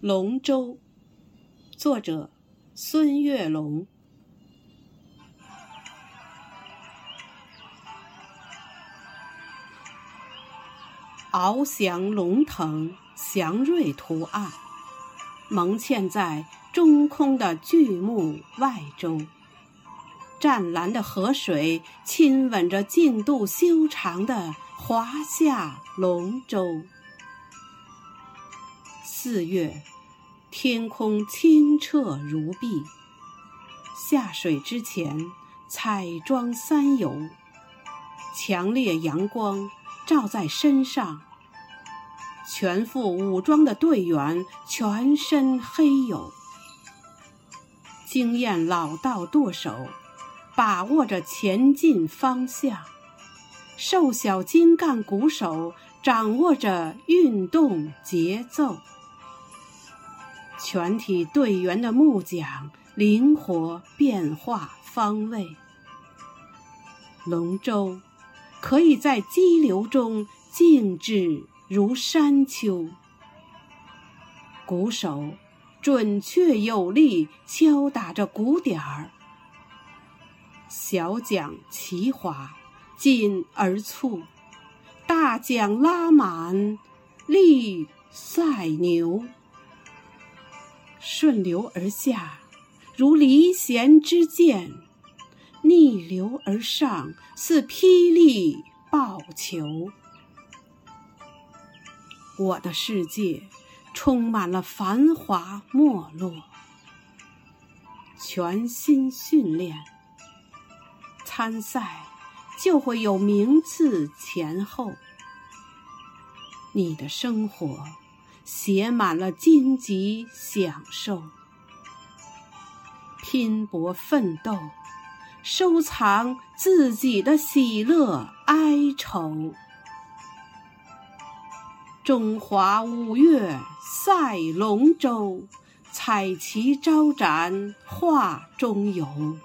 龙舟，作者孙月龙。翱翔龙腾，祥瑞图案，蒙嵌在中空的巨木外周。湛蓝的河水亲吻着净度修长的华夏龙舟。四月，天空清澈如碧。下水之前，彩妆三游。强烈阳光照在身上，全副武装的队员全身黑黝。经验老道舵手。把握着前进方向，瘦小精干鼓手掌握着运动节奏，全体队员的木桨灵活变化方位。龙舟可以在激流中静止如山丘，鼓手准确有力敲打着鼓点儿。小桨齐划，紧而促；大桨拉满，力赛牛。顺流而下，如离弦之箭；逆流而上，似霹雳爆球。我的世界充满了繁华没落，全心训练。参赛就会有名次前后，你的生活写满了荆棘享受，拼搏奋斗，收藏自己的喜乐哀愁。中华五岳赛龙舟，彩旗招展画中游。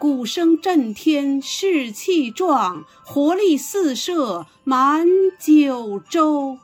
鼓声震天，士气壮，活力四射满九州。